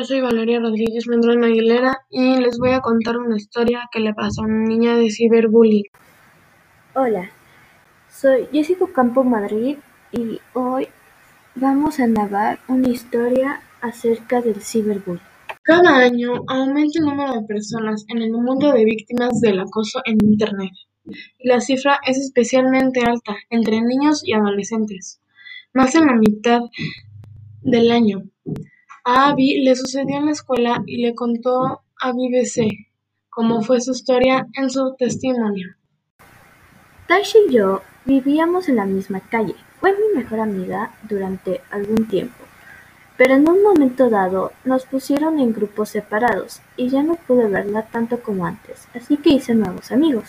yo soy Valeria Rodríguez Mendrón Aguilera y les voy a contar una historia que le pasó a una niña de ciberbullying. Hola, soy Jessica Campo Madrid y hoy vamos a narrar una historia acerca del ciberbullying. Cada año aumenta el número de personas en el mundo de víctimas del acoso en Internet y la cifra es especialmente alta entre niños y adolescentes, más de la mitad del año. A Abby le sucedió en la escuela y le contó a BBC cómo fue su historia en su testimonio. Tasha y yo vivíamos en la misma calle. Fue mi mejor amiga durante algún tiempo, pero en un momento dado nos pusieron en grupos separados y ya no pude verla tanto como antes, así que hice nuevos amigos.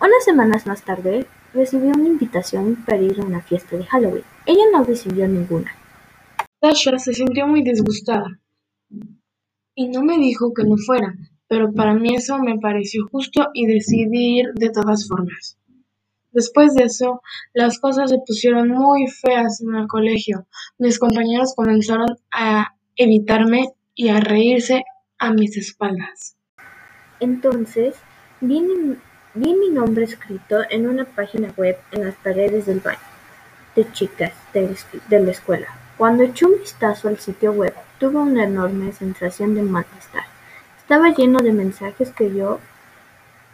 Unas semanas más tarde recibí una invitación para ir a una fiesta de Halloween. Ella no recibió ninguna. Tasha se sintió muy disgustada y no me dijo que no fuera, pero para mí eso me pareció justo y decidí ir de todas formas. Después de eso, las cosas se pusieron muy feas en el colegio. Mis compañeros comenzaron a evitarme y a reírse a mis espaldas. Entonces, vi, mi nombre escrito en una página web en las paredes del baño de chicas de la escuela. Cuando eché un vistazo al sitio web, tuve una enorme sensación de malestar. Estaba lleno de mensajes que yo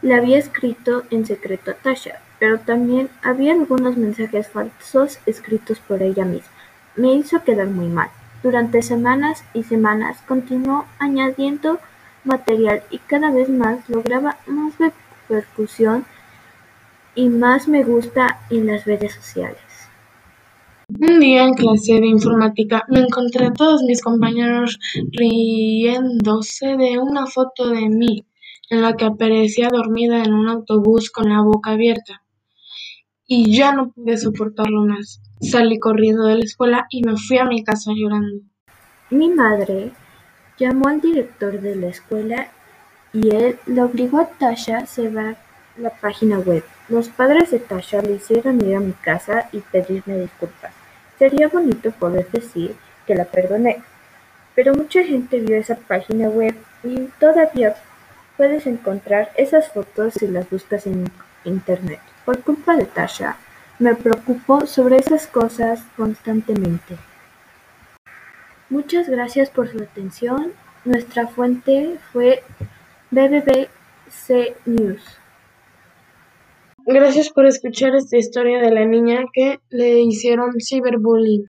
le había escrito en secreto a Tasha, pero también había algunos mensajes falsos escritos por ella misma. Me hizo quedar muy mal. Durante semanas y semanas continuó añadiendo material y cada vez más lograba más repercusión y más me gusta en las redes sociales. Un día en clase de informática me encontré a todos mis compañeros riéndose de una foto de mí en la que aparecía dormida en un autobús con la boca abierta. Y ya no pude soportarlo más. Salí corriendo de la escuela y me fui a mi casa llorando. Mi madre llamó al director de la escuela y él le obligó a Tasha a cerrar la página web. Los padres de Tasha le hicieron ir a mi casa y pedirme disculpas. Sería bonito poder decir que la perdoné, pero mucha gente vio esa página web y todavía puedes encontrar esas fotos si las buscas en internet. Por culpa de Tasha, me preocupo sobre esas cosas constantemente. Muchas gracias por su atención. Nuestra fuente fue BBC News. Gracias por escuchar esta historia de la niña que le hicieron ciberbullying.